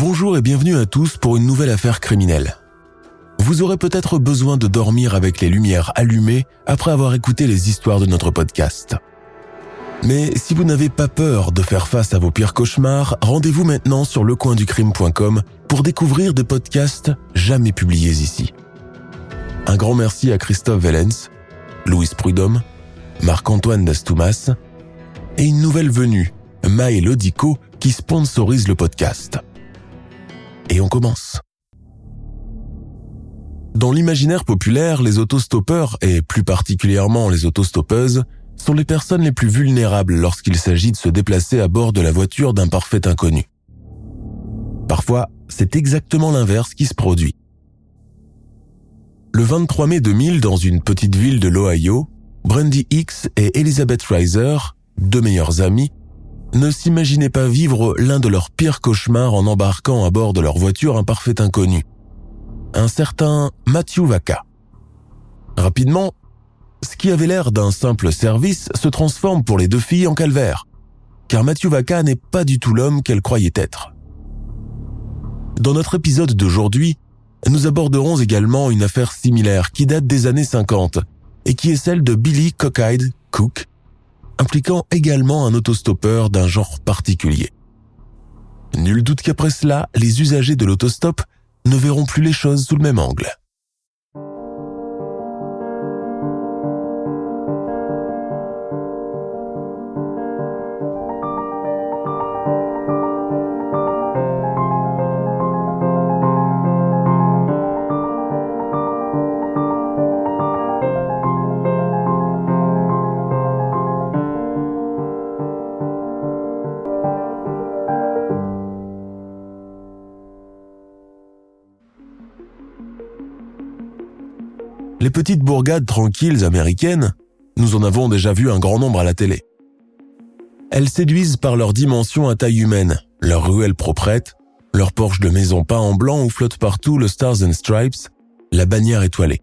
Bonjour et bienvenue à tous pour une nouvelle affaire criminelle. Vous aurez peut-être besoin de dormir avec les lumières allumées après avoir écouté les histoires de notre podcast. Mais si vous n'avez pas peur de faire face à vos pires cauchemars, rendez-vous maintenant sur lecoinducrime.com pour découvrir des podcasts jamais publiés ici. Un grand merci à Christophe Vellens, Louis Prudhomme, Marc-Antoine Dastoumas et une nouvelle venue, Maë Lodico, qui sponsorise le podcast. Et on commence. Dans l'imaginaire populaire, les autostoppeurs, et plus particulièrement les autostoppeuses, sont les personnes les plus vulnérables lorsqu'il s'agit de se déplacer à bord de la voiture d'un parfait inconnu. Parfois, c'est exactement l'inverse qui se produit. Le 23 mai 2000, dans une petite ville de l'Ohio, Brandy Hicks et Elizabeth Reiser, deux meilleures amies, ne s'imaginaient pas vivre l'un de leurs pires cauchemars en embarquant à bord de leur voiture un parfait inconnu. Un certain Matthew Vaca. Rapidement, ce qui avait l'air d'un simple service se transforme pour les deux filles en calvaire, car Matthew Vaca n'est pas du tout l'homme qu'elle croyait être. Dans notre épisode d'aujourd'hui, nous aborderons également une affaire similaire qui date des années 50 et qui est celle de Billy Cockeyed Cook, impliquant également un autostoppeur d'un genre particulier. Nul doute qu'après cela, les usagers de l'autostop ne verront plus les choses sous le même angle. Les petites bourgades tranquilles américaines, nous en avons déjà vu un grand nombre à la télé. Elles séduisent par leur dimension à taille humaine, leurs ruelles proprettes, leurs porches de maisons peints en blanc où flotte partout le Stars and Stripes, la bannière étoilée.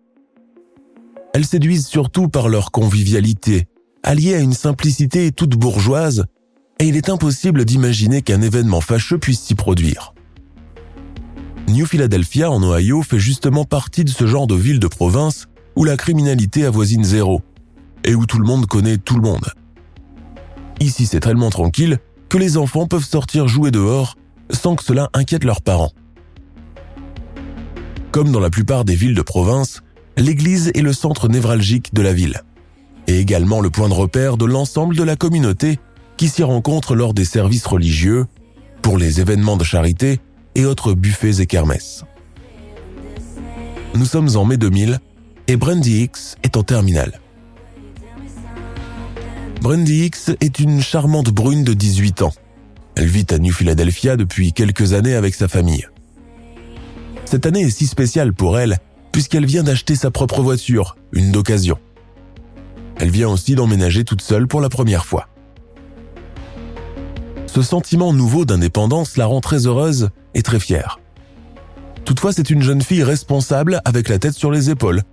Elles séduisent surtout par leur convivialité, alliée à une simplicité toute bourgeoise, et il est impossible d'imaginer qu'un événement fâcheux puisse s'y produire. New Philadelphia en Ohio fait justement partie de ce genre de ville de province où la criminalité avoisine zéro et où tout le monde connaît tout le monde. Ici, c'est tellement tranquille que les enfants peuvent sortir jouer dehors sans que cela inquiète leurs parents. Comme dans la plupart des villes de province, l'église est le centre névralgique de la ville et également le point de repère de l'ensemble de la communauté qui s'y rencontre lors des services religieux, pour les événements de charité et autres buffets et kermesses. Nous sommes en mai 2000 et Brandy Hicks est en terminale. Brandy Hicks est une charmante brune de 18 ans. Elle vit à New Philadelphia depuis quelques années avec sa famille. Cette année est si spéciale pour elle puisqu'elle vient d'acheter sa propre voiture, une d'occasion. Elle vient aussi d'emménager toute seule pour la première fois. Ce sentiment nouveau d'indépendance la rend très heureuse et très fière. Toutefois, c'est une jeune fille responsable avec la tête sur les épaules,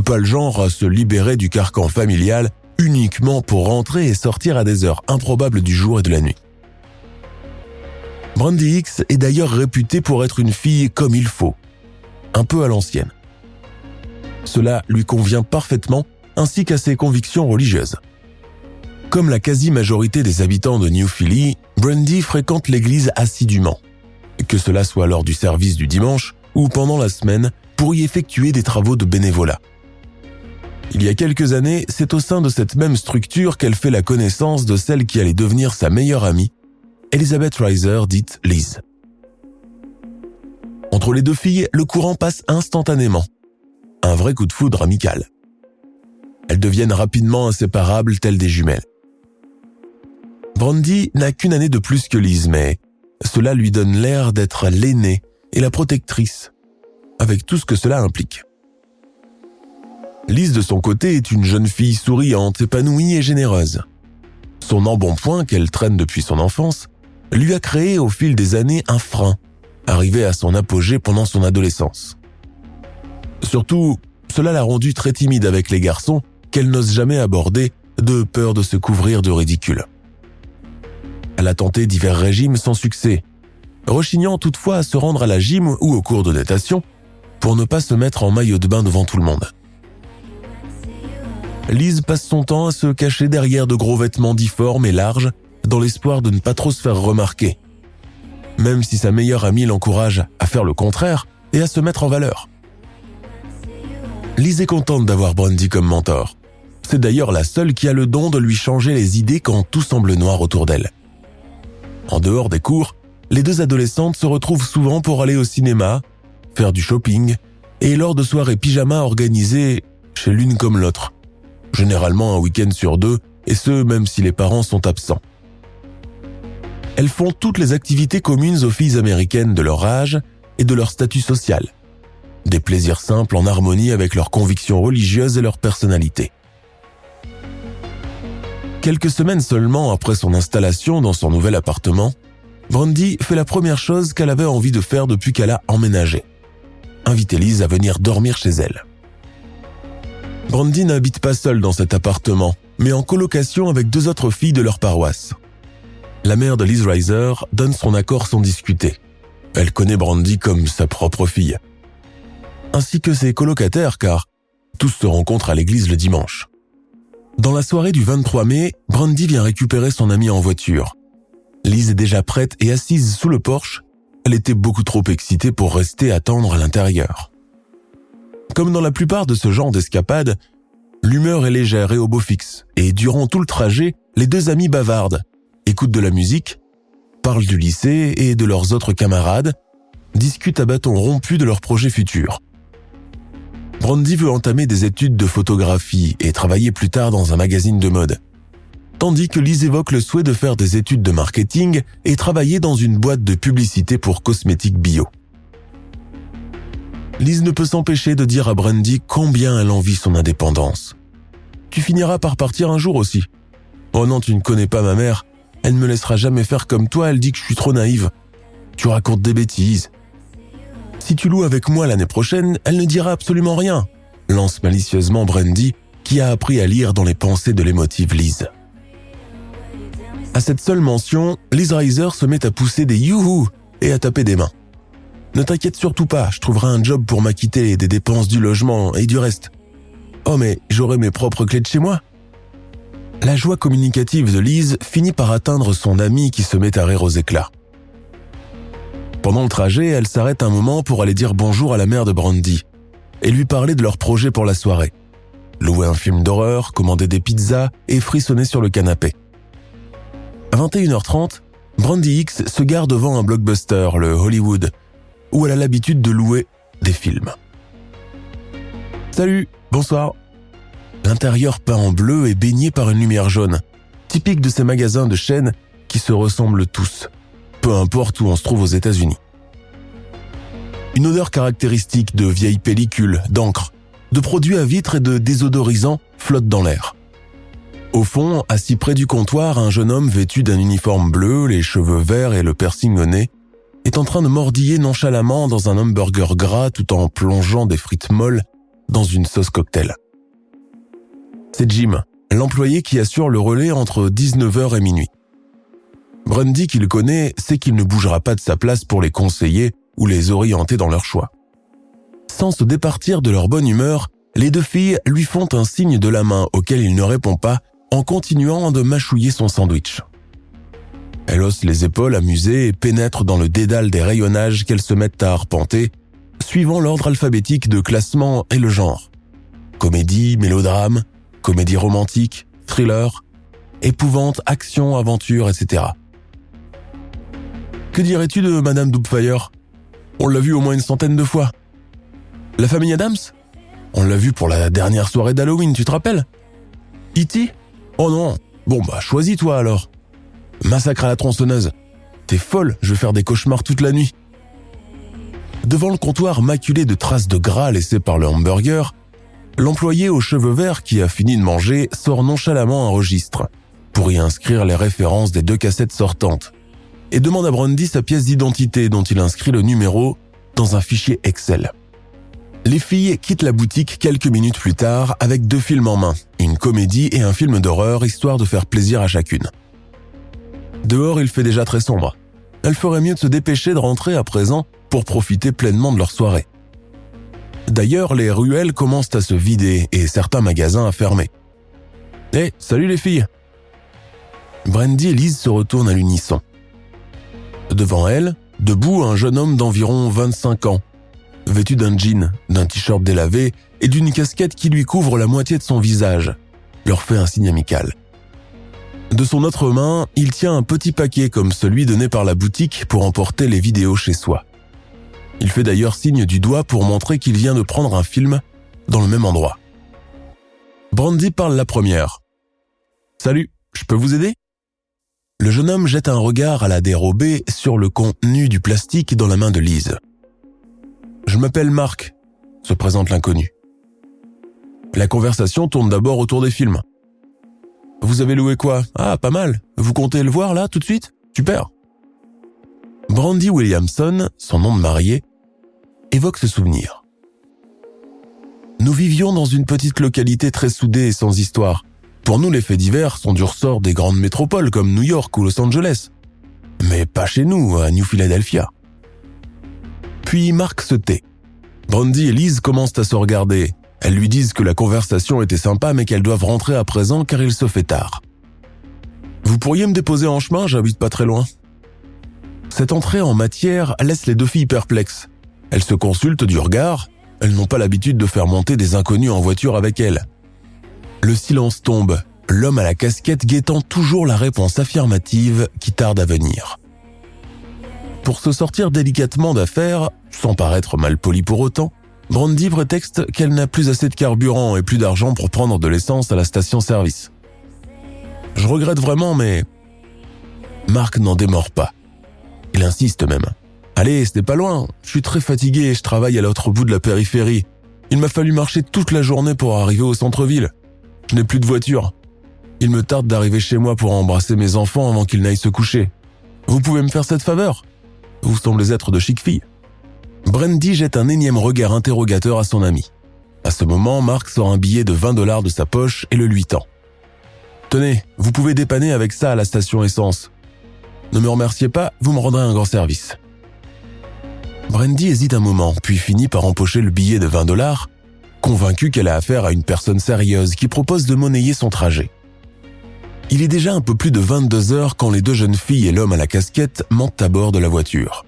pas le genre à se libérer du carcan familial uniquement pour rentrer et sortir à des heures improbables du jour et de la nuit. Brandy Hicks est d'ailleurs réputée pour être une fille comme il faut, un peu à l'ancienne. Cela lui convient parfaitement ainsi qu'à ses convictions religieuses. Comme la quasi-majorité des habitants de New Philly, Brandy fréquente l'église assidûment, que cela soit lors du service du dimanche ou pendant la semaine pour y effectuer des travaux de bénévolat. Il y a quelques années, c'est au sein de cette même structure qu'elle fait la connaissance de celle qui allait devenir sa meilleure amie, Elizabeth Reiser, dite Liz. Entre les deux filles, le courant passe instantanément. Un vrai coup de foudre amical. Elles deviennent rapidement inséparables telles des jumelles. Brandy n'a qu'une année de plus que Lise, mais cela lui donne l'air d'être l'aînée et la protectrice, avec tout ce que cela implique. Lise, de son côté, est une jeune fille souriante, épanouie et généreuse. Son embonpoint, qu'elle traîne depuis son enfance, lui a créé au fil des années un frein, arrivé à son apogée pendant son adolescence. Surtout, cela l'a rendue très timide avec les garçons qu'elle n'ose jamais aborder de peur de se couvrir de ridicule. Elle a tenté divers régimes sans succès, rechignant toutefois à se rendre à la gym ou au cours de natation pour ne pas se mettre en maillot de bain devant tout le monde. Lise passe son temps à se cacher derrière de gros vêtements difformes et larges dans l'espoir de ne pas trop se faire remarquer. Même si sa meilleure amie l'encourage à faire le contraire et à se mettre en valeur. Lise est contente d'avoir Brandy comme mentor. C'est d'ailleurs la seule qui a le don de lui changer les idées quand tout semble noir autour d'elle. En dehors des cours, les deux adolescentes se retrouvent souvent pour aller au cinéma, faire du shopping et lors de soirées pyjama organisées chez l'une comme l'autre. Généralement un week-end sur deux, et ce même si les parents sont absents. Elles font toutes les activités communes aux filles américaines de leur âge et de leur statut social. Des plaisirs simples en harmonie avec leurs convictions religieuses et leur personnalité. Quelques semaines seulement après son installation dans son nouvel appartement, Brandy fait la première chose qu'elle avait envie de faire depuis qu'elle a emménagé. Inviter Lise à venir dormir chez elle. Brandy n'habite pas seule dans cet appartement, mais en colocation avec deux autres filles de leur paroisse. La mère de Liz Reiser donne son accord sans discuter. Elle connaît Brandy comme sa propre fille. Ainsi que ses colocataires car tous se rencontrent à l'église le dimanche. Dans la soirée du 23 mai, Brandy vient récupérer son amie en voiture. Lise est déjà prête et assise sous le porche. Elle était beaucoup trop excitée pour rester attendre à l'intérieur. Comme dans la plupart de ce genre d'escapade, l'humeur est légère et au beau fixe, et durant tout le trajet, les deux amis bavardent, écoutent de la musique, parlent du lycée et de leurs autres camarades, discutent à bâton rompu de leurs projets futurs. Brandy veut entamer des études de photographie et travailler plus tard dans un magazine de mode. Tandis que Lise évoque le souhait de faire des études de marketing et travailler dans une boîte de publicité pour cosmétiques bio. Lise ne peut s'empêcher de dire à Brandy combien elle envie son indépendance. Tu finiras par partir un jour aussi. Oh non, tu ne connais pas ma mère. Elle ne me laissera jamais faire comme toi, elle dit que je suis trop naïve. Tu racontes des bêtises. Si tu loues avec moi l'année prochaine, elle ne dira absolument rien, lance malicieusement Brandy, qui a appris à lire dans les pensées de l'émotive Lise. À cette seule mention, Lise Reiser se met à pousser des youhou et à taper des mains. Ne t'inquiète surtout pas, je trouverai un job pour m'acquitter des dépenses du logement et du reste. Oh mais j'aurai mes propres clés de chez moi. La joie communicative de Lise finit par atteindre son amie qui se met à rire aux éclats. Pendant le trajet, elle s'arrête un moment pour aller dire bonjour à la mère de Brandy et lui parler de leur projet pour la soirée. Louer un film d'horreur, commander des pizzas et frissonner sur le canapé. À 21h30, Brandy X se gare devant un blockbuster, le Hollywood, où elle a l'habitude de louer des films. Salut, bonsoir. L'intérieur peint en bleu et baigné par une lumière jaune, typique de ces magasins de chaînes qui se ressemblent tous peu importe où on se trouve aux États-Unis. Une odeur caractéristique de vieilles pellicules, d'encre, de produits à vitre et de désodorisants flotte dans l'air. Au fond, assis près du comptoir, un jeune homme vêtu d'un uniforme bleu, les cheveux verts et le piercing au nez, est en train de mordiller nonchalamment dans un hamburger gras tout en plongeant des frites molles dans une sauce cocktail. C'est Jim, l'employé qui assure le relais entre 19h et minuit. Brandy, qu'il connaît, sait qu'il ne bougera pas de sa place pour les conseiller ou les orienter dans leur choix. Sans se départir de leur bonne humeur, les deux filles lui font un signe de la main auquel il ne répond pas en continuant de mâchouiller son sandwich. Elle hausse les épaules amusée et pénètre dans le dédale des rayonnages qu'elles se mettent à arpenter, suivant l'ordre alphabétique de classement et le genre. Comédie, mélodrame, comédie romantique, thriller, épouvante, action, aventure, etc. Que dirais-tu de Madame Doubtfire? On l'a vu au moins une centaine de fois. La famille Adams? On l'a vu pour la dernière soirée d'Halloween, tu te rappelles? E.T. Oh non. Bon bah choisis-toi alors. Massacre à la tronçonneuse. T'es folle, je vais faire des cauchemars toute la nuit. Devant le comptoir maculé de traces de gras laissées par le hamburger, l'employé aux cheveux verts qui a fini de manger sort nonchalamment un registre pour y inscrire les références des deux cassettes sortantes et demande à Brandy sa pièce d'identité dont il inscrit le numéro dans un fichier Excel. Les filles quittent la boutique quelques minutes plus tard avec deux films en main, une comédie et un film d'horreur histoire de faire plaisir à chacune. Dehors, il fait déjà très sombre. Elle ferait mieux de se dépêcher de rentrer à présent pour profiter pleinement de leur soirée. D'ailleurs, les ruelles commencent à se vider et certains magasins à fermer. Eh, salut les filles Brandy et Lise se retournent à l'unisson. Devant elle, debout, un jeune homme d'environ 25 ans, vêtu d'un jean, d'un t-shirt délavé et d'une casquette qui lui couvre la moitié de son visage, leur fait un signe amical. De son autre main, il tient un petit paquet comme celui donné par la boutique pour emporter les vidéos chez soi. Il fait d'ailleurs signe du doigt pour montrer qu'il vient de prendre un film dans le même endroit. Brandy parle la première. Salut, je peux vous aider? Le jeune homme jette un regard à la dérobée sur le contenu du plastique dans la main de Lise. Je m'appelle Marc, se présente l'inconnu. La conversation tourne d'abord autour des films. Vous avez loué quoi? Ah, pas mal. Vous comptez le voir là, tout de suite? Super. Brandy Williamson, son nom de mariée, évoque ce souvenir. Nous vivions dans une petite localité très soudée et sans histoire. Pour nous, les faits divers sont du ressort des grandes métropoles comme New York ou Los Angeles. Mais pas chez nous, à New Philadelphia. Puis Marc se tait. Brandy et Lise commencent à se regarder, elles lui disent que la conversation était sympa mais qu'elles doivent rentrer à présent car il se fait tard. Vous pourriez me déposer en chemin, j'habite pas très loin. Cette entrée en matière laisse les deux filles perplexes. Elles se consultent du regard, elles n'ont pas l'habitude de faire monter des inconnus en voiture avec elles. Le silence tombe, l'homme à la casquette guettant toujours la réponse affirmative qui tarde à venir. Pour se sortir délicatement d'affaire, sans paraître mal poli pour autant, Brandy prétexte qu'elle n'a plus assez de carburant et plus d'argent pour prendre de l'essence à la station-service. Je regrette vraiment, mais... Marc n'en démord pas. Il insiste même. Allez, n'est pas loin. Je suis très fatigué et je travaille à l'autre bout de la périphérie. Il m'a fallu marcher toute la journée pour arriver au centre-ville. Je n'ai plus de voiture. Il me tarde d'arriver chez moi pour embrasser mes enfants avant qu'ils n'aillent se coucher. Vous pouvez me faire cette faveur Vous semblez être de chic filles. Brandy jette un énième regard interrogateur à son ami. À ce moment, Mark sort un billet de 20 dollars de sa poche et le lui tend. Tenez, vous pouvez dépanner avec ça à la station essence. Ne me remerciez pas, vous me rendrez un grand service. Brandy hésite un moment, puis finit par empocher le billet de 20 dollars, convaincue qu'elle a affaire à une personne sérieuse qui propose de monnayer son trajet. Il est déjà un peu plus de 22 heures quand les deux jeunes filles et l'homme à la casquette montent à bord de la voiture.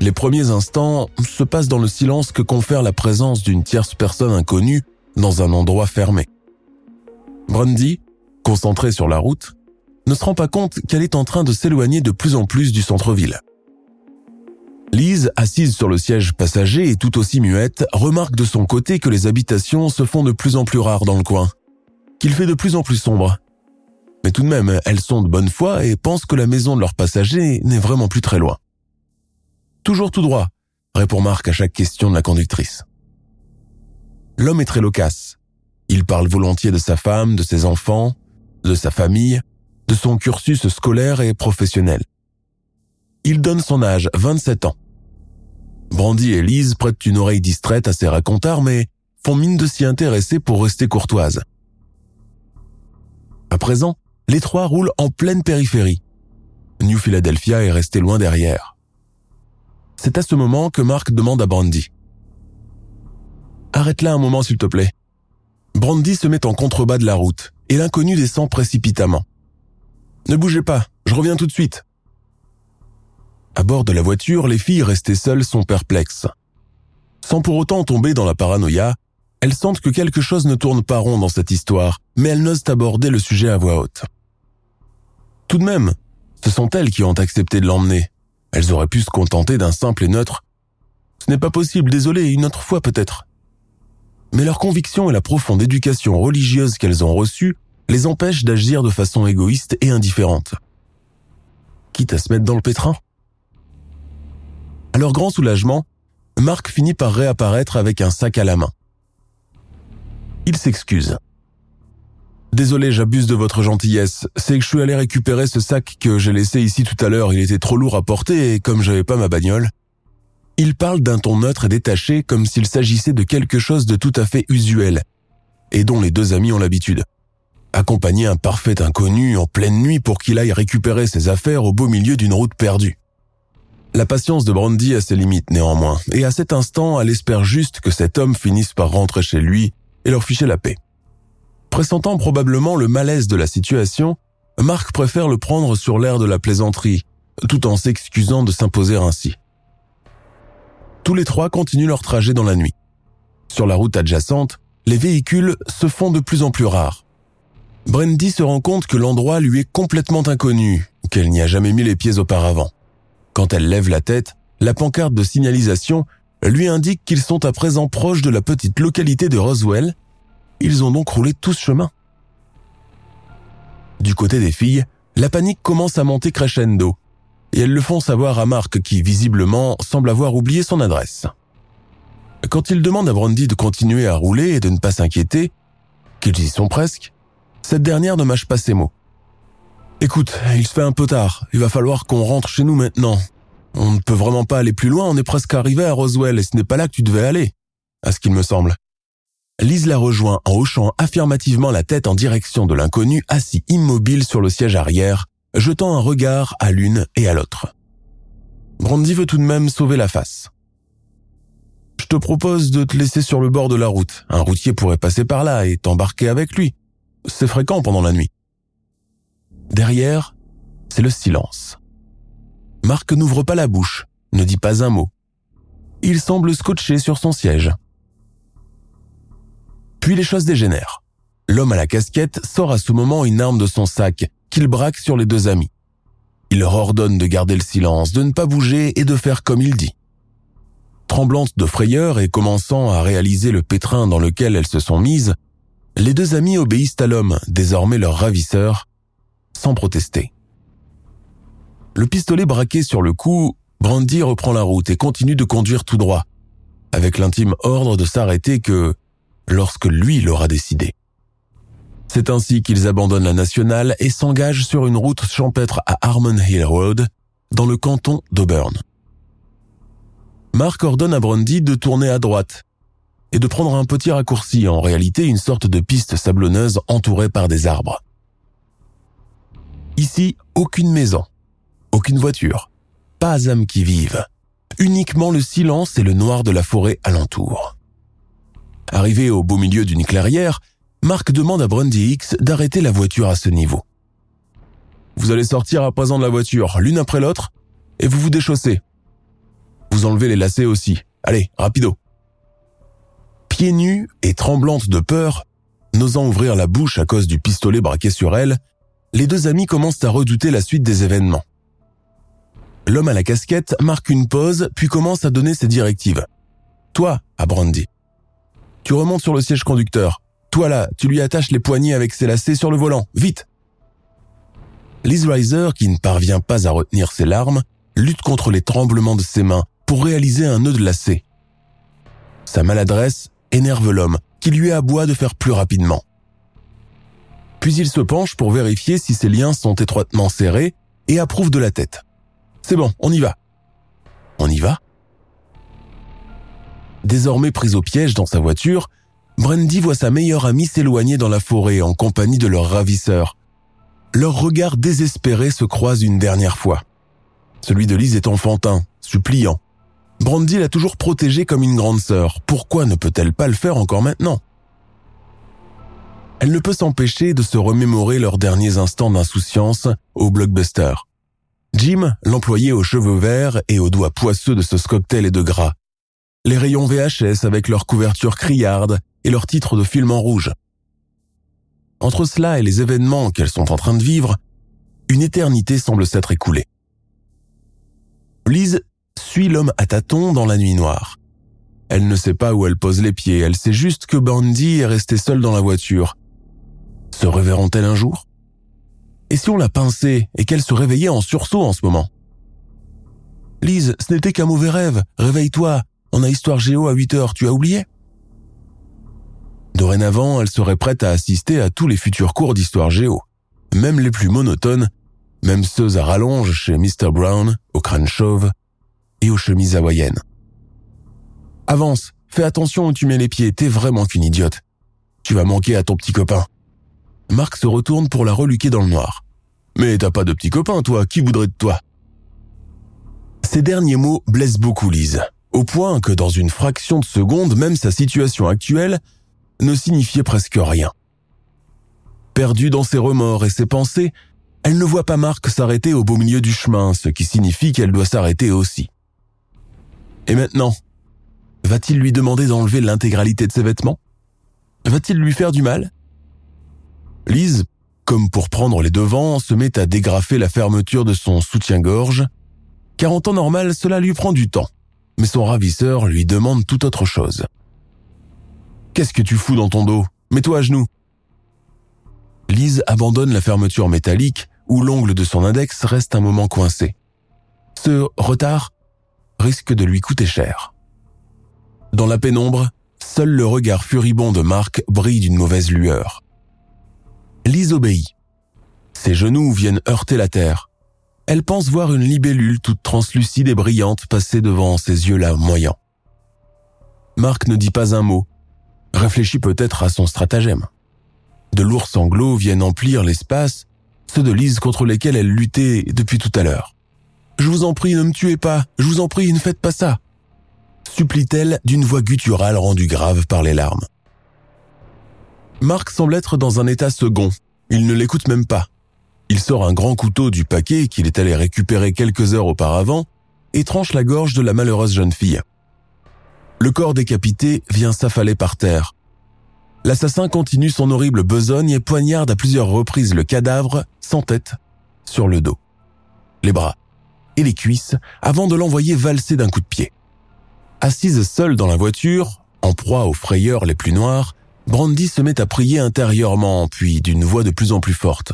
Les premiers instants se passent dans le silence que confère la présence d'une tierce personne inconnue dans un endroit fermé. Brandy, concentrée sur la route, ne se rend pas compte qu'elle est en train de s'éloigner de plus en plus du centre-ville. Lise, assise sur le siège passager et tout aussi muette, remarque de son côté que les habitations se font de plus en plus rares dans le coin, qu'il fait de plus en plus sombre. Mais tout de même, elles sont de bonne foi et pensent que la maison de leur passager n'est vraiment plus très loin. Toujours tout droit, répond Marc à chaque question de la conductrice. L'homme est très loquace. Il parle volontiers de sa femme, de ses enfants, de sa famille, de son cursus scolaire et professionnel. Il donne son âge, 27 ans. Brandy et Lise prêtent une oreille distraite à ses racontards, mais font mine de s'y intéresser pour rester courtoises. À présent, les trois roulent en pleine périphérie. New Philadelphia est resté loin derrière. C'est à ce moment que Mark demande à Brandy. Arrête là un moment s'il te plaît. Brandy se met en contrebas de la route et l'inconnu descend précipitamment. Ne bougez pas, je reviens tout de suite. À bord de la voiture, les filles restées seules sont perplexes. Sans pour autant tomber dans la paranoïa, elles sentent que quelque chose ne tourne pas rond dans cette histoire, mais elles n'osent aborder le sujet à voix haute. Tout de même, ce sont elles qui ont accepté de l'emmener, elles auraient pu se contenter d'un simple et neutre Ce n'est pas possible, désolé, une autre fois peut-être. Mais leur conviction et la profonde éducation religieuse qu'elles ont reçue les empêchent d'agir de façon égoïste et indifférente. Quitte à se mettre dans le pétrin. À leur grand soulagement, Marc finit par réapparaître avec un sac à la main. Il s'excuse. Désolé, j'abuse de votre gentillesse. C'est que je suis allé récupérer ce sac que j'ai laissé ici tout à l'heure. Il était trop lourd à porter et comme j'avais pas ma bagnole. Il parle d'un ton neutre et détaché comme s'il s'agissait de quelque chose de tout à fait usuel et dont les deux amis ont l'habitude. Accompagner un parfait inconnu en pleine nuit pour qu'il aille récupérer ses affaires au beau milieu d'une route perdue. La patience de Brandy a ses limites néanmoins, et à cet instant, elle espère juste que cet homme finisse par rentrer chez lui et leur ficher la paix. Pressentant probablement le malaise de la situation, Marc préfère le prendre sur l'air de la plaisanterie, tout en s'excusant de s'imposer ainsi. Tous les trois continuent leur trajet dans la nuit. Sur la route adjacente, les véhicules se font de plus en plus rares. Brandy se rend compte que l'endroit lui est complètement inconnu, qu'elle n'y a jamais mis les pieds auparavant. Quand elle lève la tête, la pancarte de signalisation lui indique qu'ils sont à présent proches de la petite localité de Roswell. Ils ont donc roulé tout ce chemin. Du côté des filles, la panique commence à monter crescendo, et elles le font savoir à Marc qui, visiblement, semble avoir oublié son adresse. Quand il demande à Brandy de continuer à rouler et de ne pas s'inquiéter, qu'ils y sont presque, cette dernière ne mâche pas ses mots. Écoute, il se fait un peu tard, il va falloir qu'on rentre chez nous maintenant. On ne peut vraiment pas aller plus loin, on est presque arrivé à Roswell et ce n'est pas là que tu devais aller, à ce qu'il me semble. Lise la rejoint en hochant affirmativement la tête en direction de l'inconnu assis immobile sur le siège arrière, jetant un regard à l'une et à l'autre. Brandy veut tout de même sauver la face. Je te propose de te laisser sur le bord de la route. Un routier pourrait passer par là et t'embarquer avec lui. C'est fréquent pendant la nuit. Derrière, c'est le silence. Marc n'ouvre pas la bouche, ne dit pas un mot. Il semble scotché sur son siège. Puis les choses dégénèrent. L'homme à la casquette sort à ce moment une arme de son sac qu'il braque sur les deux amis. Il leur ordonne de garder le silence, de ne pas bouger et de faire comme il dit. Tremblantes de frayeur et commençant à réaliser le pétrin dans lequel elles se sont mises, les deux amis obéissent à l'homme, désormais leur ravisseur, sans protester. Le pistolet braqué sur le cou, Brandy reprend la route et continue de conduire tout droit, avec l'intime ordre de s'arrêter que lorsque lui l'aura décidé. C'est ainsi qu'ils abandonnent la nationale et s'engagent sur une route champêtre à Harmon Hill Road, dans le canton d'Auburn. Mark ordonne à Brandy de tourner à droite et de prendre un petit raccourci, en réalité une sorte de piste sablonneuse entourée par des arbres. Ici, aucune maison, aucune voiture, pas âme qui vive, uniquement le silence et le noir de la forêt alentour. Arrivé au beau milieu d'une clairière, Marc demande à Brandy X d'arrêter la voiture à ce niveau. Vous allez sortir à présent de la voiture, l'une après l'autre, et vous vous déchaussez. Vous enlevez les lacets aussi. Allez, rapido. Pieds nus et tremblantes de peur, n'osant ouvrir la bouche à cause du pistolet braqué sur elle, les deux amis commencent à redouter la suite des événements. L'homme à la casquette marque une pause puis commence à donner ses directives. Toi, à Brandy. Tu remontes sur le siège conducteur. Toi là, tu lui attaches les poignets avec ses lacets sur le volant. Vite Liz Riser, qui ne parvient pas à retenir ses larmes, lutte contre les tremblements de ses mains pour réaliser un nœud de lacet. Sa maladresse énerve l'homme, qui lui aboie de faire plus rapidement. Puis il se penche pour vérifier si ses liens sont étroitement serrés et approuve de la tête. C'est bon, on y va. On y va? Désormais prise au piège dans sa voiture, Brandy voit sa meilleure amie s'éloigner dans la forêt en compagnie de leur ravisseur. Leurs regards désespérés se croisent une dernière fois. Celui de Lise est enfantin, suppliant. Brandy l'a toujours protégée comme une grande sœur. Pourquoi ne peut-elle pas le faire encore maintenant? Elle ne peut s'empêcher de se remémorer leurs derniers instants d'insouciance au blockbuster. Jim, l'employé aux cheveux verts et aux doigts poisseux de ce cocktail et de gras. Les rayons VHS avec leur couverture criarde et leurs titres de film en rouge. Entre cela et les événements qu'elles sont en train de vivre, une éternité semble s'être écoulée. Lise suit l'homme à tâtons dans la nuit noire. Elle ne sait pas où elle pose les pieds, elle sait juste que Brandy est restée seule dans la voiture. Se reverront-elles un jour? Et si on la pinçait et qu'elle se réveillait en sursaut en ce moment? Lise, ce n'était qu'un mauvais rêve, réveille-toi, on a histoire géo à 8 heures, tu as oublié? Dorénavant, elle serait prête à assister à tous les futurs cours d'histoire géo, même les plus monotones, même ceux à rallonge chez Mr. Brown, au crâne chauve et aux chemises hawaïennes. Avance, fais attention où tu mets les pieds, t'es vraiment qu'une idiote. Tu vas manquer à ton petit copain. Marc se retourne pour la reluquer dans le noir. Mais t'as pas de petit copain, toi, qui voudrait de toi? Ces derniers mots blessent beaucoup Lise, au point que dans une fraction de seconde, même sa situation actuelle ne signifiait presque rien. Perdue dans ses remords et ses pensées, elle ne voit pas Marc s'arrêter au beau milieu du chemin, ce qui signifie qu'elle doit s'arrêter aussi. Et maintenant Va-t-il lui demander d'enlever l'intégralité de ses vêtements? Va-t-il lui faire du mal? Lise, comme pour prendre les devants, se met à dégrafer la fermeture de son soutien-gorge, car en temps normal, cela lui prend du temps. Mais son ravisseur lui demande tout autre chose. Qu'est-ce que tu fous dans ton dos? Mets-toi à genoux. Lise abandonne la fermeture métallique où l'ongle de son index reste un moment coincé. Ce retard risque de lui coûter cher. Dans la pénombre, seul le regard furibond de Marc brille d'une mauvaise lueur. Lise obéit. Ses genoux viennent heurter la terre. Elle pense voir une libellule toute translucide et brillante passer devant ses yeux là moyants. Marc ne dit pas un mot, réfléchit peut-être à son stratagème. De lourds sanglots viennent emplir l'espace, ceux de Lise contre lesquels elle luttait depuis tout à l'heure. Je vous en prie, ne me tuez pas, je vous en prie, ne faites pas ça supplie-t-elle d'une voix gutturale rendue grave par les larmes. Marc semble être dans un état second. Il ne l'écoute même pas. Il sort un grand couteau du paquet qu'il est allé récupérer quelques heures auparavant et tranche la gorge de la malheureuse jeune fille. Le corps décapité vient s'affaler par terre. L'assassin continue son horrible besogne et poignarde à plusieurs reprises le cadavre, sans tête, sur le dos, les bras et les cuisses avant de l'envoyer valser d'un coup de pied. Assise seule dans la voiture, en proie aux frayeurs les plus noires, Brandy se met à prier intérieurement, puis d'une voix de plus en plus forte.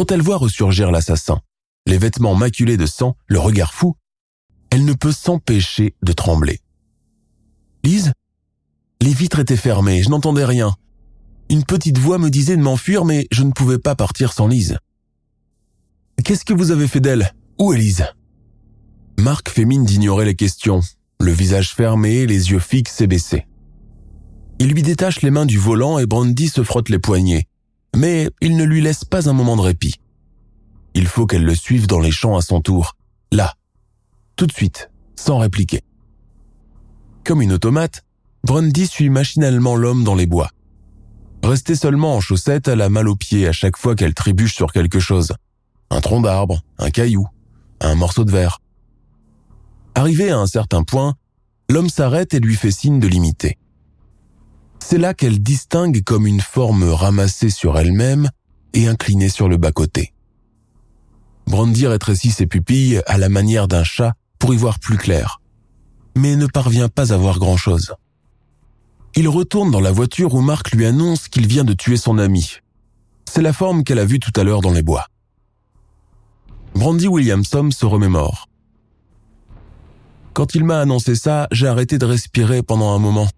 Quand elle voit ressurgir l'assassin, les vêtements maculés de sang, le regard fou, elle ne peut s'empêcher de trembler. Lise? Les vitres étaient fermées, je n'entendais rien. Une petite voix me disait de m'enfuir, mais je ne pouvais pas partir sans Lise. Qu'est-ce que vous avez fait d'elle? Où est Lise? Marc fait mine d'ignorer les questions, le visage fermé, les yeux fixes et baissés. Il lui détache les mains du volant et Brandy se frotte les poignets, mais il ne lui laisse pas un moment de répit. Il faut qu'elle le suive dans les champs à son tour, là, tout de suite, sans répliquer. Comme une automate, Brandy suit machinalement l'homme dans les bois. Restée seulement en chaussettes, elle a mal aux pieds à chaque fois qu'elle trébuche sur quelque chose. Un tronc d'arbre, un caillou, un morceau de verre. Arrivé à un certain point, l'homme s'arrête et lui fait signe de l'imiter. C'est là qu'elle distingue comme une forme ramassée sur elle-même et inclinée sur le bas-côté. Brandy rétrécit ses pupilles à la manière d'un chat pour y voir plus clair, mais ne parvient pas à voir grand-chose. Il retourne dans la voiture où Marc lui annonce qu'il vient de tuer son ami. C'est la forme qu'elle a vue tout à l'heure dans les bois. Brandy Williamson se remémore. Quand il m'a annoncé ça, j'ai arrêté de respirer pendant un moment.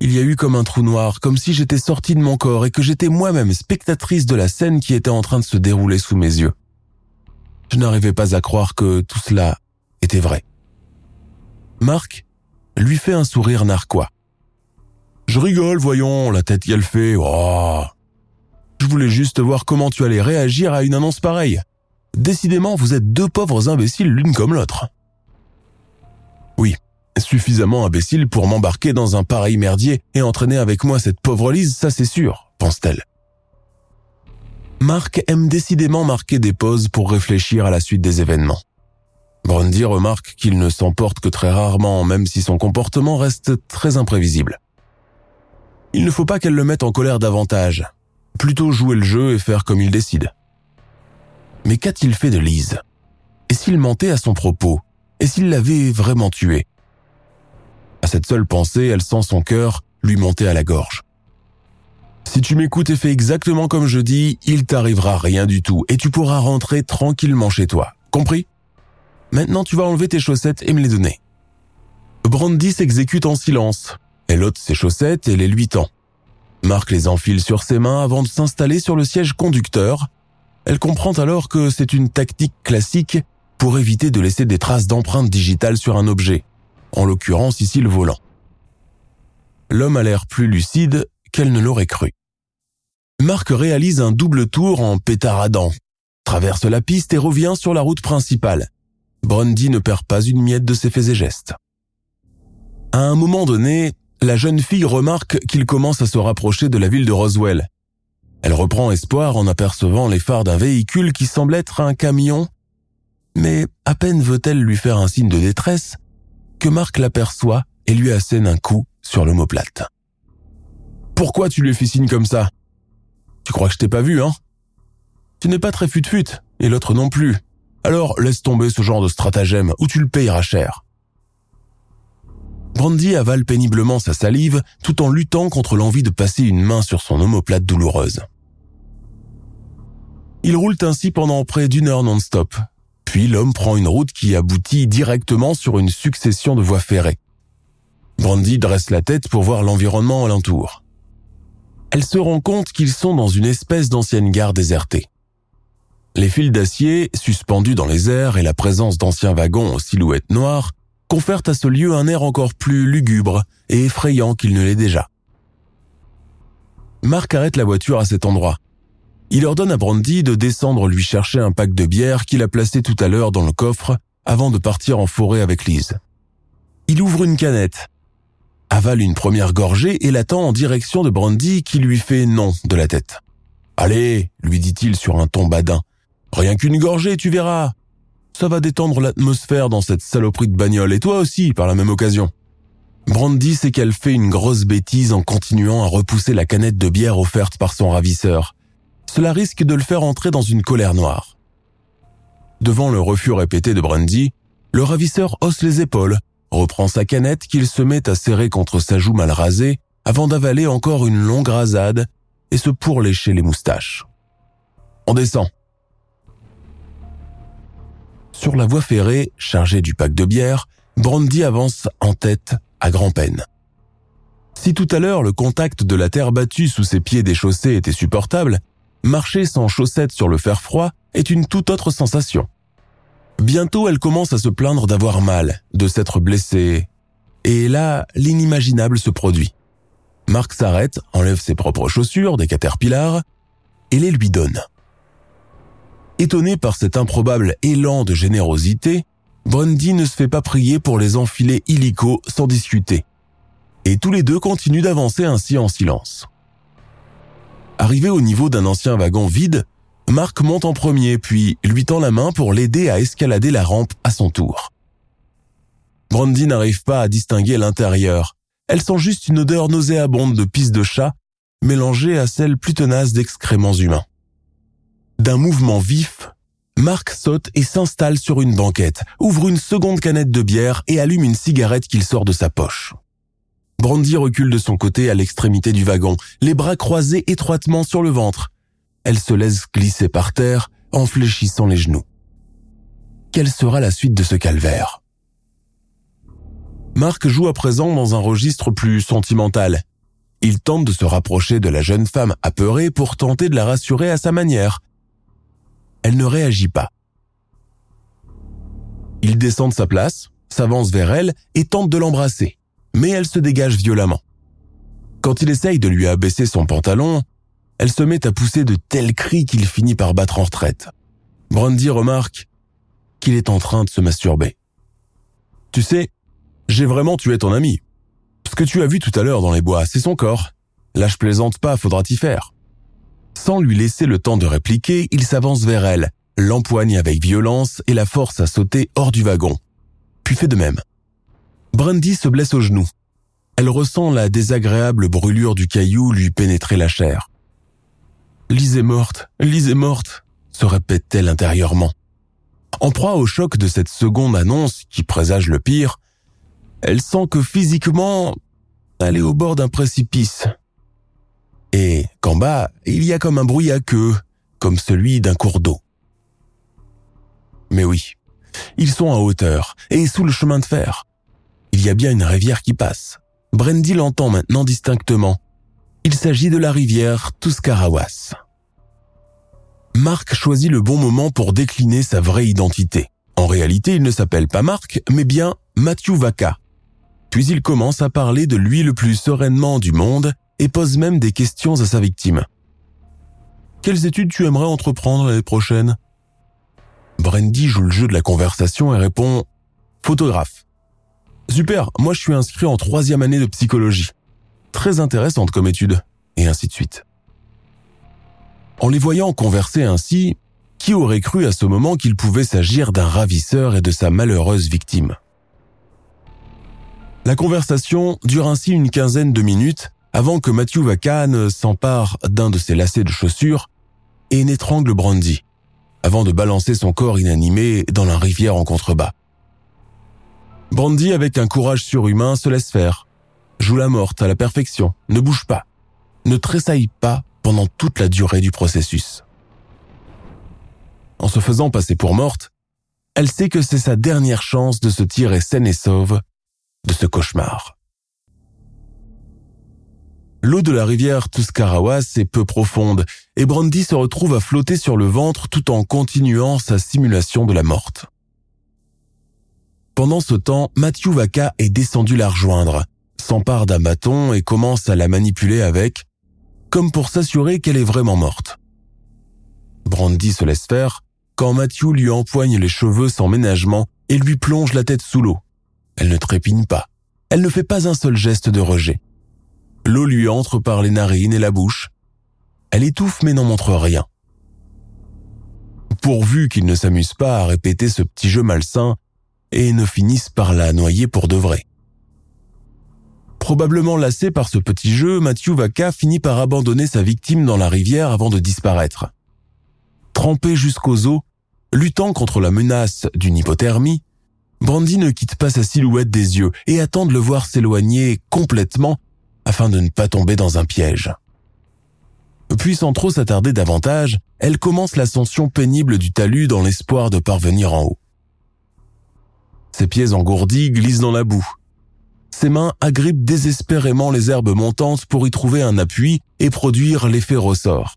Il y a eu comme un trou noir, comme si j'étais sortie de mon corps et que j'étais moi-même spectatrice de la scène qui était en train de se dérouler sous mes yeux. Je n'arrivais pas à croire que tout cela était vrai. Marc lui fait un sourire narquois. Je rigole, voyons, la tête y elle fait. Oh. Je voulais juste voir comment tu allais réagir à une annonce pareille. Décidément, vous êtes deux pauvres imbéciles l'une comme l'autre. Oui, suffisamment imbécile pour m'embarquer dans un pareil merdier et entraîner avec moi cette pauvre Lise, ça c'est sûr, pense-t-elle. Marc aime décidément marquer des pauses pour réfléchir à la suite des événements. Brandy remarque qu'il ne s'emporte que très rarement, même si son comportement reste très imprévisible. Il ne faut pas qu'elle le mette en colère davantage, plutôt jouer le jeu et faire comme il décide. Mais qu'a-t-il fait de Lise? Et s'il mentait à son propos? Et s'il l'avait vraiment tué? À cette seule pensée, elle sent son cœur lui monter à la gorge. Si tu m'écoutes et fais exactement comme je dis, il t'arrivera rien du tout et tu pourras rentrer tranquillement chez toi. Compris? Maintenant, tu vas enlever tes chaussettes et me les donner. Brandy s'exécute en silence. Elle ôte ses chaussettes et les lui tend. Marc les enfile sur ses mains avant de s'installer sur le siège conducteur. Elle comprend alors que c'est une tactique classique pour éviter de laisser des traces d'empreintes digitales sur un objet, en l'occurrence ici le volant. L'homme a l'air plus lucide qu'elle ne l'aurait cru. Marc réalise un double tour en pétaradant, traverse la piste et revient sur la route principale. Brandy ne perd pas une miette de ses faits et gestes. À un moment donné, la jeune fille remarque qu'il commence à se rapprocher de la ville de Roswell. Elle reprend espoir en apercevant les phares d'un véhicule qui semble être un camion, mais à peine veut-elle lui faire un signe de détresse que Marc l'aperçoit et lui assène un coup sur l'omoplate. Pourquoi tu lui fais signe comme ça? Tu crois que je t'ai pas vu, hein? Tu n'es pas très fut-fut, et l'autre non plus. Alors laisse tomber ce genre de stratagème ou tu le payeras cher. Brandy avale péniblement sa salive tout en luttant contre l'envie de passer une main sur son omoplate douloureuse. Ils roulent ainsi pendant près d'une heure non-stop. L'homme prend une route qui aboutit directement sur une succession de voies ferrées. Brandy dresse la tête pour voir l'environnement alentour elle se rend compte qu'ils sont dans une espèce d'ancienne gare désertée. Les fils d'acier, suspendus dans les airs et la présence d'anciens wagons aux silhouettes noires confèrent à ce lieu un air encore plus lugubre et effrayant qu'il ne l'est déjà. Marc arrête la voiture à cet endroit. Il ordonne à Brandy de descendre lui chercher un pack de bière qu'il a placé tout à l'heure dans le coffre avant de partir en forêt avec Lise. Il ouvre une canette avale une première gorgée et l'attend en direction de Brandy qui lui fait non de la tête. Allez, lui dit-il sur un ton badin. Rien qu'une gorgée, tu verras. Ça va détendre l'atmosphère dans cette saloperie de bagnole et toi aussi par la même occasion. Brandy sait qu'elle fait une grosse bêtise en continuant à repousser la canette de bière offerte par son ravisseur. Cela risque de le faire entrer dans une colère noire. Devant le refus répété de Brandy, le ravisseur hausse les épaules reprend sa canette qu'il se met à serrer contre sa joue mal rasée avant d'avaler encore une longue rasade et se pourlécher les moustaches. On descend. Sur la voie ferrée, chargée du pack de bière, Brandy avance en tête à grand-peine. Si tout à l'heure le contact de la terre battue sous ses pieds déchaussés était supportable, marcher sans chaussettes sur le fer froid est une toute autre sensation. Bientôt, elle commence à se plaindre d'avoir mal, de s'être blessée. Et là, l'inimaginable se produit. Marc s'arrête, enlève ses propres chaussures, des caterpillars, et les lui donne. Étonné par cet improbable élan de générosité, Brandy ne se fait pas prier pour les enfiler illico sans discuter. Et tous les deux continuent d'avancer ainsi en silence. Arrivé au niveau d'un ancien wagon vide, Marc monte en premier puis lui tend la main pour l'aider à escalader la rampe à son tour. Brandy n'arrive pas à distinguer l'intérieur. Elle sent juste une odeur nauséabonde de pisse de chat mélangée à celle plus tenace d'excréments humains. D'un mouvement vif, Marc saute et s'installe sur une banquette, ouvre une seconde canette de bière et allume une cigarette qu'il sort de sa poche. Brandy recule de son côté à l'extrémité du wagon, les bras croisés étroitement sur le ventre, elle se laisse glisser par terre en fléchissant les genoux. Quelle sera la suite de ce calvaire? Marc joue à présent dans un registre plus sentimental. Il tente de se rapprocher de la jeune femme apeurée pour tenter de la rassurer à sa manière. Elle ne réagit pas. Il descend de sa place, s'avance vers elle et tente de l'embrasser, mais elle se dégage violemment. Quand il essaye de lui abaisser son pantalon, elle se met à pousser de tels cris qu'il finit par battre en retraite. Brandy remarque qu'il est en train de se masturber. Tu sais, j'ai vraiment tué ton ami. Ce que tu as vu tout à l'heure dans les bois, c'est son corps. Là, je plaisante pas, faudra t'y faire. Sans lui laisser le temps de répliquer, il s'avance vers elle, l'empoigne avec violence et la force à sauter hors du wagon. Puis fait de même. Brandy se blesse au genou. Elle ressent la désagréable brûlure du caillou lui pénétrer la chair. Lise est morte, Lise est morte, se répète-t-elle intérieurement. En proie au choc de cette seconde annonce qui présage le pire, elle sent que physiquement, elle est au bord d'un précipice. Et qu'en bas, il y a comme un bruit à queue, comme celui d'un cours d'eau. Mais oui, ils sont à hauteur et sous le chemin de fer. Il y a bien une rivière qui passe. Brandy l'entend maintenant distinctement. Il s'agit de la rivière Tuscarawas. Marc choisit le bon moment pour décliner sa vraie identité. En réalité, il ne s'appelle pas Marc, mais bien Matthew Vaca. Puis il commence à parler de lui le plus sereinement du monde et pose même des questions à sa victime. Quelles études tu aimerais entreprendre l'année prochaine? Brandy joue le jeu de la conversation et répond ⁇ Photographe. Super, moi je suis inscrit en troisième année de psychologie. Très intéressante comme étude. Et ainsi de suite. En les voyant converser ainsi, qui aurait cru à ce moment qu'il pouvait s'agir d'un ravisseur et de sa malheureuse victime? La conversation dure ainsi une quinzaine de minutes avant que Matthew Vacan s'empare d'un de ses lacets de chaussures et n'étrangle Brandy, avant de balancer son corps inanimé dans la rivière en contrebas. Brandy, avec un courage surhumain, se laisse faire, joue la morte à la perfection, ne bouge pas, ne tressaille pas pendant toute la durée du processus. En se faisant passer pour morte, elle sait que c'est sa dernière chance de se tirer saine et sauve de ce cauchemar. L'eau de la rivière Tuscarawas est peu profonde et Brandy se retrouve à flotter sur le ventre tout en continuant sa simulation de la morte. Pendant ce temps, Matthew Vaca est descendu la rejoindre, s'empare d'un bâton et commence à la manipuler avec, comme pour s'assurer qu'elle est vraiment morte. Brandy se laisse faire quand Matthew lui empoigne les cheveux sans ménagement et lui plonge la tête sous l'eau. Elle ne trépigne pas. Elle ne fait pas un seul geste de rejet. L'eau lui entre par les narines et la bouche. Elle étouffe mais n'en montre rien. Pourvu qu'il ne s'amuse pas à répéter ce petit jeu malsain et ne finisse par la noyer pour de vrai. Probablement lassé par ce petit jeu, Matthew Vaca finit par abandonner sa victime dans la rivière avant de disparaître. Trempé jusqu'aux os, luttant contre la menace d'une hypothermie, Brandy ne quitte pas sa silhouette des yeux et attend de le voir s'éloigner complètement afin de ne pas tomber dans un piège. Puis sans trop s'attarder davantage, elle commence l'ascension pénible du talus dans l'espoir de parvenir en haut. Ses pieds engourdis glissent dans la boue. Ses mains agrippent désespérément les herbes montantes pour y trouver un appui et produire l'effet ressort.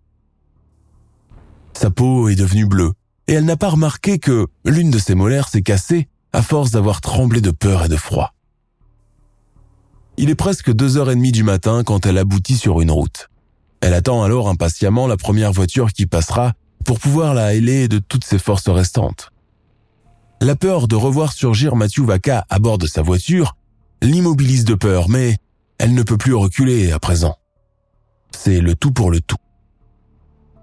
Sa peau est devenue bleue et elle n'a pas remarqué que l'une de ses molaires s'est cassée à force d'avoir tremblé de peur et de froid. Il est presque deux heures et demie du matin quand elle aboutit sur une route. Elle attend alors impatiemment la première voiture qui passera pour pouvoir la héler de toutes ses forces restantes. La peur de revoir surgir Matthew Vaca à bord de sa voiture l'immobilise de peur, mais elle ne peut plus reculer à présent. C'est le tout pour le tout.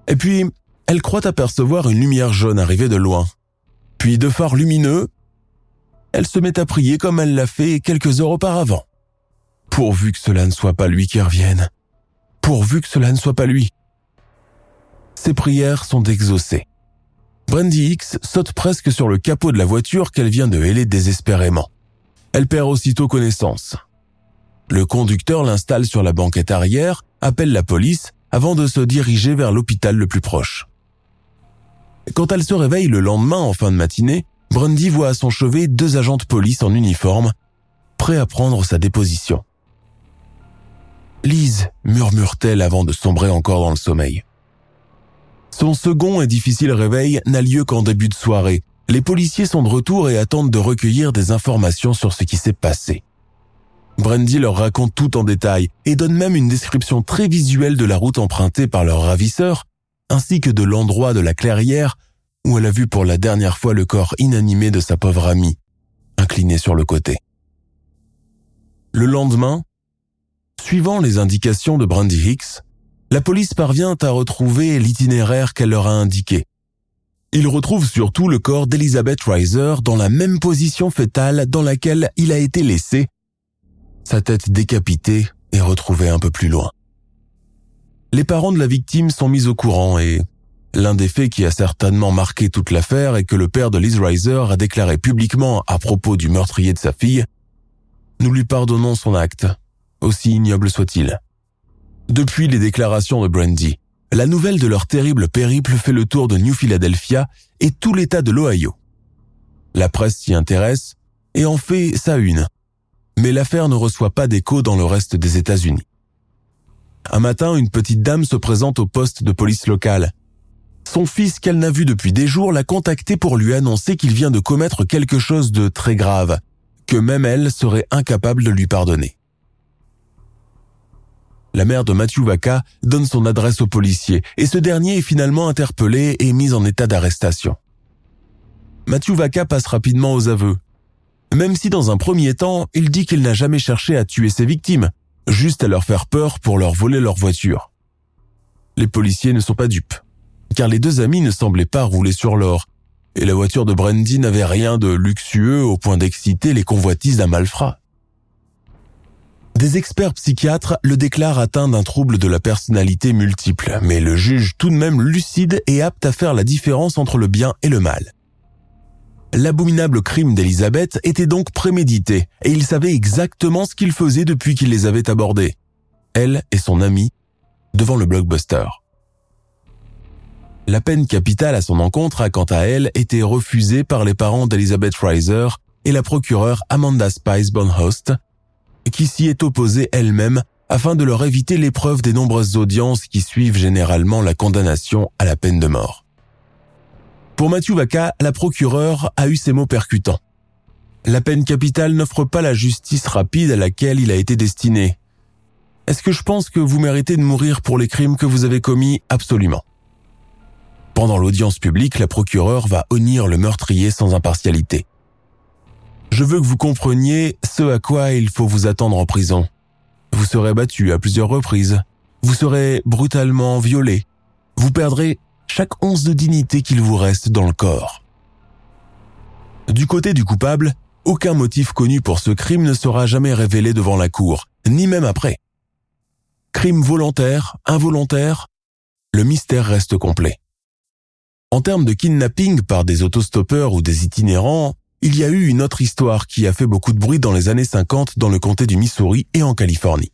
Et puis, elle croit apercevoir une lumière jaune arriver de loin. Puis, de phare lumineux, elle se met à prier comme elle l'a fait quelques heures auparavant. Pourvu que cela ne soit pas lui qui revienne. Pourvu que cela ne soit pas lui. Ses prières sont exaucées. Brandy X saute presque sur le capot de la voiture qu'elle vient de héler désespérément. Elle perd aussitôt connaissance. Le conducteur l'installe sur la banquette arrière, appelle la police avant de se diriger vers l'hôpital le plus proche. Quand elle se réveille le lendemain en fin de matinée, Brandy voit à son chevet deux agents de police en uniforme, prêts à prendre sa déposition. Lise, murmure-t-elle avant de sombrer encore dans le sommeil. Son second et difficile réveil n'a lieu qu'en début de soirée. Les policiers sont de retour et attendent de recueillir des informations sur ce qui s'est passé. Brandy leur raconte tout en détail et donne même une description très visuelle de la route empruntée par leur ravisseur, ainsi que de l'endroit de la clairière où elle a vu pour la dernière fois le corps inanimé de sa pauvre amie, incliné sur le côté. Le lendemain, Suivant les indications de Brandy Hicks, la police parvient à retrouver l'itinéraire qu'elle leur a indiqué. Ils retrouvent surtout le corps d'Elizabeth Reiser dans la même position fétale dans laquelle il a été laissé, sa tête décapitée et retrouvée un peu plus loin. Les parents de la victime sont mis au courant et L'un des faits qui a certainement marqué toute l'affaire est que le père de Liz Reiser a déclaré publiquement à propos du meurtrier de sa fille Nous lui pardonnons son acte, aussi ignoble soit-il. Depuis les déclarations de Brandy, la nouvelle de leur terrible périple fait le tour de New Philadelphia et tout l'État de l'Ohio. La presse s'y intéresse et en fait sa une. Mais l'affaire ne reçoit pas d'écho dans le reste des États-Unis. Un matin, une petite dame se présente au poste de police locale. Son fils qu'elle n'a vu depuis des jours l'a contacté pour lui annoncer qu'il vient de commettre quelque chose de très grave, que même elle serait incapable de lui pardonner. La mère de Matthew Vaca donne son adresse au policier et ce dernier est finalement interpellé et mis en état d'arrestation. Matthew Vaca passe rapidement aux aveux. Même si dans un premier temps, il dit qu'il n'a jamais cherché à tuer ses victimes, juste à leur faire peur pour leur voler leur voiture. Les policiers ne sont pas dupes, car les deux amis ne semblaient pas rouler sur l'or, et la voiture de Brandy n'avait rien de luxueux au point d'exciter les convoitises d'un malfrat. Des experts psychiatres le déclarent atteint d'un trouble de la personnalité multiple, mais le juge tout de même lucide et apte à faire la différence entre le bien et le mal. L'abominable crime d'Elisabeth était donc prémédité et il savait exactement ce qu'il faisait depuis qu'il les avait abordés. Elle et son ami devant le blockbuster. La peine capitale à son encontre a quant à elle été refusée par les parents d'Elizabeth Reiser et la procureure Amanda Spice Bonhost, qui s'y est opposée elle-même afin de leur éviter l'épreuve des nombreuses audiences qui suivent généralement la condamnation à la peine de mort. Pour Matthew Vaca, la procureure a eu ces mots percutants. La peine capitale n'offre pas la justice rapide à laquelle il a été destiné. Est-ce que je pense que vous méritez de mourir pour les crimes que vous avez commis? Absolument. Pendant l'audience publique, la procureure va honnir le meurtrier sans impartialité. Je veux que vous compreniez ce à quoi il faut vous attendre en prison. Vous serez battu à plusieurs reprises. Vous serez brutalement violé. Vous perdrez chaque once de dignité qu'il vous reste dans le corps. Du côté du coupable, aucun motif connu pour ce crime ne sera jamais révélé devant la cour, ni même après. Crime volontaire, involontaire, le mystère reste complet. En termes de kidnapping par des autostoppeurs ou des itinérants, il y a eu une autre histoire qui a fait beaucoup de bruit dans les années 50 dans le comté du Missouri et en Californie.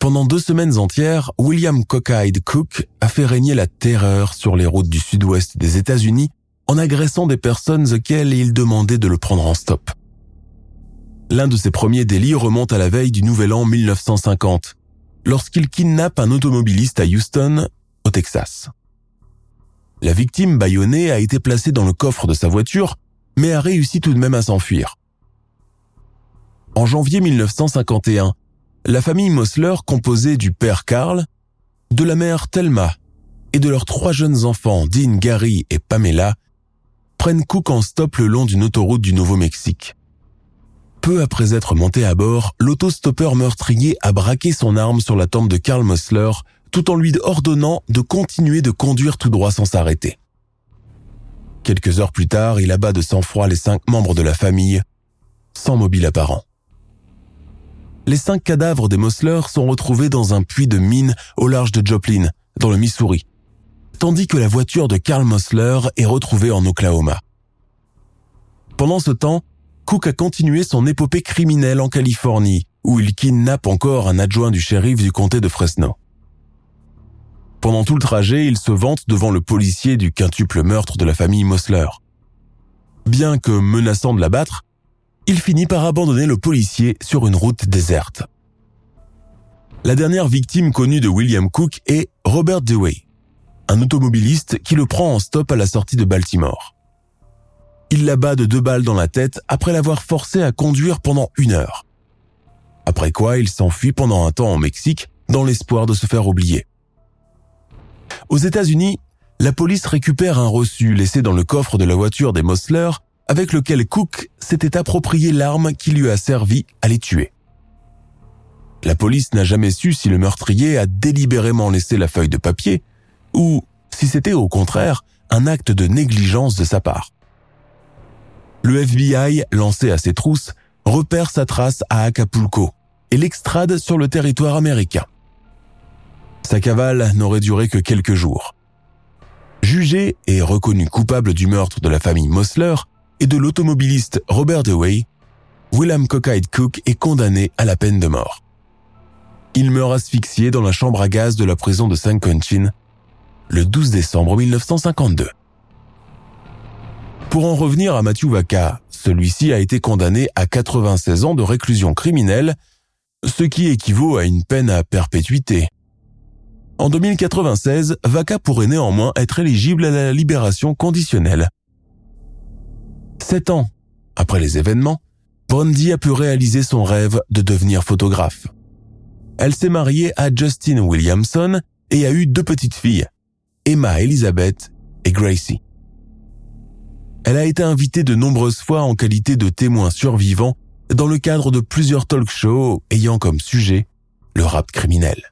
Pendant deux semaines entières, William Cockeyed Cook a fait régner la terreur sur les routes du sud-ouest des États-Unis en agressant des personnes auxquelles il demandait de le prendre en stop. L'un de ses premiers délits remonte à la veille du Nouvel An 1950, lorsqu'il kidnappe un automobiliste à Houston, au Texas. La victime bâillonnée a été placée dans le coffre de sa voiture, mais a réussi tout de même à s'enfuir. En janvier 1951, la famille Mosler, composée du père Karl, de la mère Thelma et de leurs trois jeunes enfants, Dean, Gary et Pamela, prennent Cook en stop le long d'une autoroute du Nouveau-Mexique. Peu après être monté à bord, l'autostoppeur meurtrier a braqué son arme sur la tombe de Karl Mosler tout en lui ordonnant de continuer de conduire tout droit sans s'arrêter. Quelques heures plus tard, il abat de sang-froid les cinq membres de la famille, sans mobile apparent les cinq cadavres des Mosler sont retrouvés dans un puits de mine au large de Joplin, dans le Missouri, tandis que la voiture de Carl Mosler est retrouvée en Oklahoma. Pendant ce temps, Cook a continué son épopée criminelle en Californie, où il kidnappe encore un adjoint du shérif du comté de Fresno. Pendant tout le trajet, il se vante devant le policier du quintuple meurtre de la famille Mosler. Bien que menaçant de l'abattre, il finit par abandonner le policier sur une route déserte. La dernière victime connue de William Cook est Robert Dewey, un automobiliste qui le prend en stop à la sortie de Baltimore. Il l'abat de deux balles dans la tête après l'avoir forcé à conduire pendant une heure. Après quoi, il s'enfuit pendant un temps en Mexique dans l'espoir de se faire oublier. Aux États-Unis, la police récupère un reçu laissé dans le coffre de la voiture des Mosler avec lequel Cook s'était approprié l'arme qui lui a servi à les tuer. La police n'a jamais su si le meurtrier a délibérément laissé la feuille de papier ou si c'était au contraire un acte de négligence de sa part. Le FBI, lancé à ses trousses, repère sa trace à Acapulco et l'extrade sur le territoire américain. Sa cavale n'aurait duré que quelques jours. Jugé et reconnu coupable du meurtre de la famille Mosler et de l'automobiliste Robert Dewey, William Cockide Cook est condamné à la peine de mort. Il meurt asphyxié dans la chambre à gaz de la prison de San Quentin le 12 décembre 1952. Pour en revenir à Matthew Vaca, celui-ci a été condamné à 96 ans de réclusion criminelle, ce qui équivaut à une peine à perpétuité. En 2096, Vaca pourrait néanmoins être éligible à la libération conditionnelle. Sept ans après les événements, Brandy a pu réaliser son rêve de devenir photographe. Elle s'est mariée à Justin Williamson et a eu deux petites filles, Emma Elizabeth et Gracie. Elle a été invitée de nombreuses fois en qualité de témoin survivant dans le cadre de plusieurs talk shows ayant comme sujet le rap criminel.